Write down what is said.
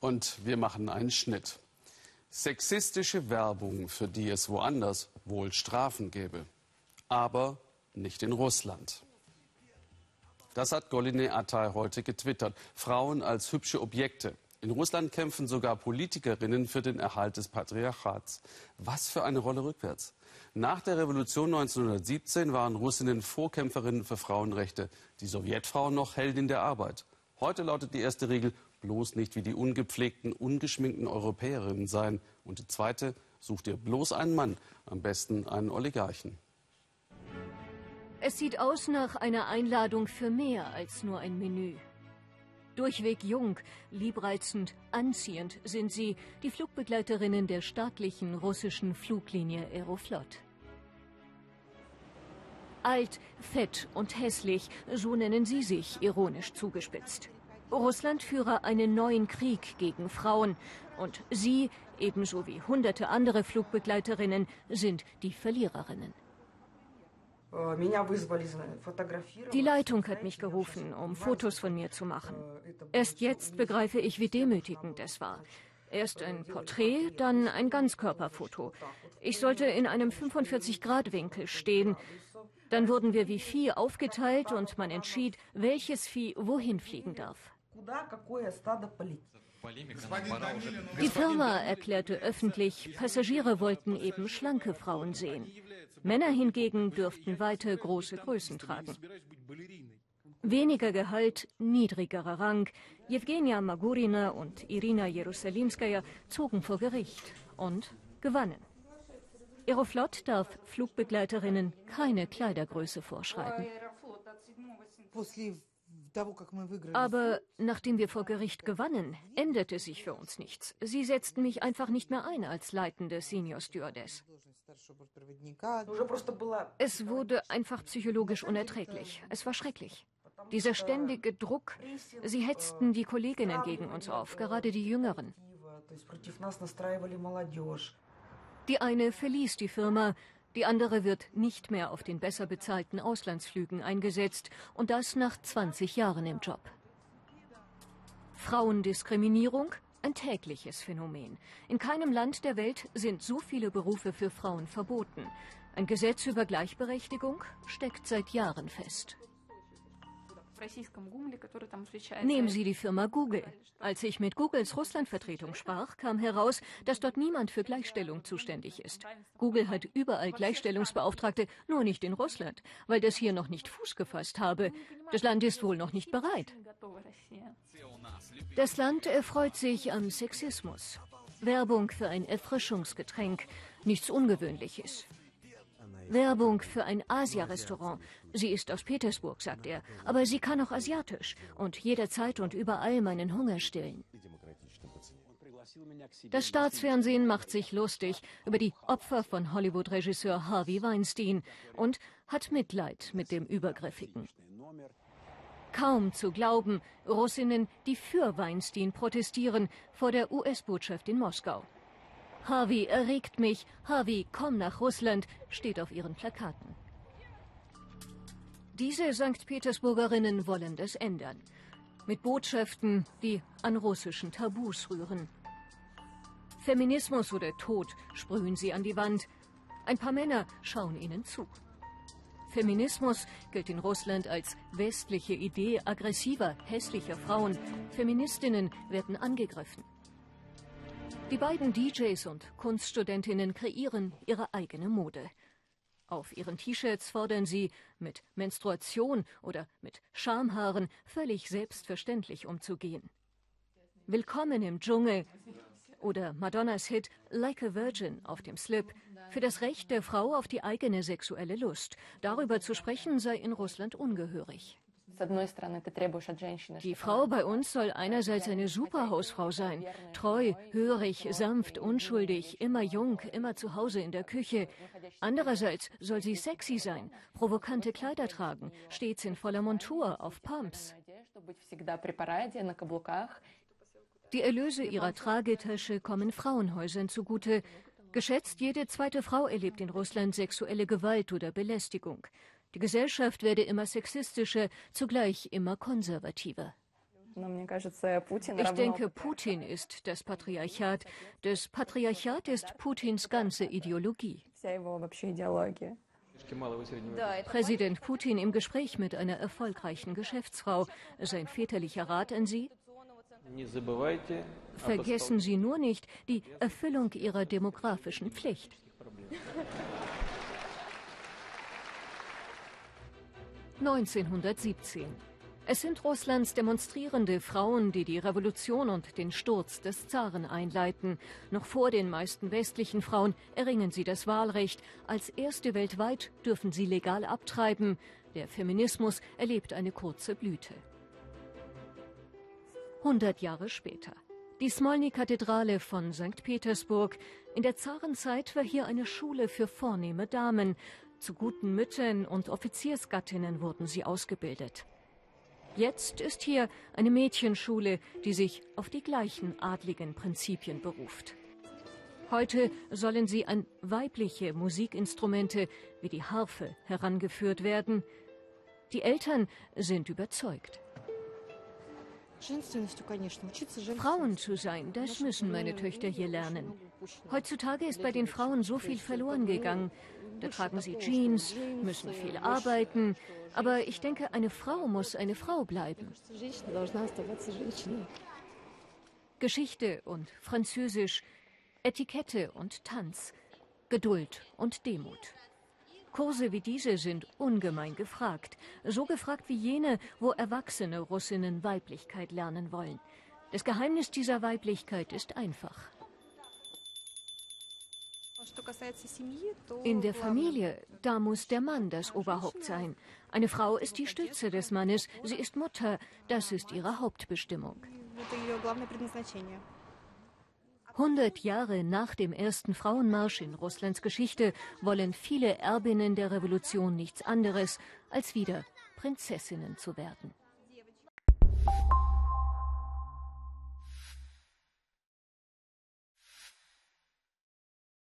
Und wir machen einen Schnitt. Sexistische Werbung, für die es woanders wohl Strafen gäbe. Aber nicht in Russland. Das hat Goline Atay heute getwittert. Frauen als hübsche Objekte. In Russland kämpfen sogar Politikerinnen für den Erhalt des Patriarchats. Was für eine Rolle rückwärts. Nach der Revolution 1917 waren Russinnen Vorkämpferinnen für Frauenrechte, die Sowjetfrauen noch Heldin der Arbeit. Heute lautet die erste Regel, bloß nicht wie die ungepflegten, ungeschminkten Europäerinnen sein. Und die zweite, sucht ihr bloß einen Mann, am besten einen Oligarchen. Es sieht aus nach einer Einladung für mehr als nur ein Menü. Durchweg jung, liebreizend, anziehend sind sie, die Flugbegleiterinnen der staatlichen russischen Fluglinie Aeroflot. Alt, fett und hässlich, so nennen sie sich ironisch zugespitzt. Russland führe einen neuen Krieg gegen Frauen und sie, ebenso wie hunderte andere Flugbegleiterinnen, sind die Verliererinnen. Die Leitung hat mich gerufen, um Fotos von mir zu machen. Erst jetzt begreife ich, wie demütigend es war. Erst ein Porträt, dann ein Ganzkörperfoto. Ich sollte in einem 45-Grad-Winkel stehen. Dann wurden wir wie Vieh aufgeteilt und man entschied, welches Vieh wohin fliegen darf. Die Firma erklärte öffentlich, Passagiere wollten eben schlanke Frauen sehen. Männer hingegen dürften weite große Größen tragen. Weniger Gehalt, niedrigerer Rang. Jewgenia Magurina und Irina Jerusalimskaya zogen vor Gericht und gewannen. Aeroflot darf Flugbegleiterinnen keine Kleidergröße vorschreiben. Aber nachdem wir vor Gericht gewannen, änderte sich für uns nichts. Sie setzten mich einfach nicht mehr ein als leitende Senior Stewardess. Es wurde einfach psychologisch unerträglich. Es war schrecklich. Dieser ständige Druck, sie hetzten die Kolleginnen gegen uns auf, gerade die Jüngeren. Die eine verließ die Firma, die andere wird nicht mehr auf den besser bezahlten Auslandsflügen eingesetzt und das nach 20 Jahren im Job. Frauendiskriminierung? Ein tägliches Phänomen. In keinem Land der Welt sind so viele Berufe für Frauen verboten. Ein Gesetz über Gleichberechtigung steckt seit Jahren fest. Nehmen Sie die Firma Google. Als ich mit Googles Russlandvertretung sprach, kam heraus, dass dort niemand für Gleichstellung zuständig ist. Google hat überall Gleichstellungsbeauftragte, nur nicht in Russland, weil das hier noch nicht Fuß gefasst habe. Das Land ist wohl noch nicht bereit. Das Land erfreut sich am Sexismus. Werbung für ein Erfrischungsgetränk, nichts Ungewöhnliches. Werbung für ein Asia-Restaurant. Sie ist aus Petersburg, sagt er, aber sie kann auch asiatisch und jederzeit und überall meinen Hunger stillen. Das Staatsfernsehen macht sich lustig über die Opfer von Hollywood-Regisseur Harvey Weinstein und hat Mitleid mit dem Übergriffigen. Kaum zu glauben, Russinnen, die für Weinstein protestieren, vor der US-Botschaft in Moskau. Harvey erregt mich, Harvey, komm nach Russland, steht auf ihren Plakaten. Diese St. Petersburgerinnen wollen das ändern. Mit Botschaften, die an russischen Tabus rühren. Feminismus oder Tod sprühen sie an die Wand. Ein paar Männer schauen ihnen zu. Feminismus gilt in Russland als westliche Idee aggressiver, hässlicher Frauen. Feministinnen werden angegriffen. Die beiden DJs und Kunststudentinnen kreieren ihre eigene Mode. Auf ihren T-Shirts fordern sie, mit Menstruation oder mit Schamhaaren völlig selbstverständlich umzugehen. Willkommen im Dschungel oder Madonnas Hit Like a Virgin auf dem Slip für das Recht der Frau auf die eigene sexuelle Lust. Darüber zu sprechen sei in Russland ungehörig. Die Frau bei uns soll einerseits eine Superhausfrau sein, treu, hörig, sanft, unschuldig, immer jung, immer zu Hause in der Küche. Andererseits soll sie sexy sein, provokante Kleider tragen, stets in voller Montur, auf Pumps. Die Erlöse ihrer Tragetasche kommen Frauenhäusern zugute. Geschätzt jede zweite Frau erlebt in Russland sexuelle Gewalt oder Belästigung. Die Gesellschaft werde immer sexistischer, zugleich immer konservativer. Ich denke, Putin ist das Patriarchat. Das Patriarchat ist Putins ganze Ideologie. Präsident Putin im Gespräch mit einer erfolgreichen Geschäftsfrau. Sein väterlicher Rat an Sie? Vergessen Sie nur nicht die Erfüllung Ihrer demografischen Pflicht. 1917. Es sind Russlands demonstrierende Frauen, die die Revolution und den Sturz des Zaren einleiten. Noch vor den meisten westlichen Frauen erringen sie das Wahlrecht. Als erste weltweit dürfen sie legal abtreiben. Der Feminismus erlebt eine kurze Blüte. 100 Jahre später. Die Smolny-Kathedrale von St. Petersburg. In der Zarenzeit war hier eine Schule für vornehme Damen. Zu guten Müttern und Offiziersgattinnen wurden sie ausgebildet. Jetzt ist hier eine Mädchenschule, die sich auf die gleichen adligen Prinzipien beruft. Heute sollen sie an weibliche Musikinstrumente wie die Harfe herangeführt werden. Die Eltern sind überzeugt. Frauen zu sein, das müssen meine Töchter hier lernen. Heutzutage ist bei den Frauen so viel verloren gegangen. Da tragen sie Jeans, müssen viel arbeiten. Aber ich denke, eine Frau muss eine Frau bleiben. Geschichte und Französisch, Etikette und Tanz, Geduld und Demut. Kurse wie diese sind ungemein gefragt. So gefragt wie jene, wo erwachsene Russinnen Weiblichkeit lernen wollen. Das Geheimnis dieser Weiblichkeit ist einfach. In der Familie, da muss der Mann das Oberhaupt sein. Eine Frau ist die Stütze des Mannes, sie ist Mutter, das ist ihre Hauptbestimmung. 100 Jahre nach dem ersten Frauenmarsch in Russlands Geschichte wollen viele Erbinnen der Revolution nichts anderes, als wieder Prinzessinnen zu werden.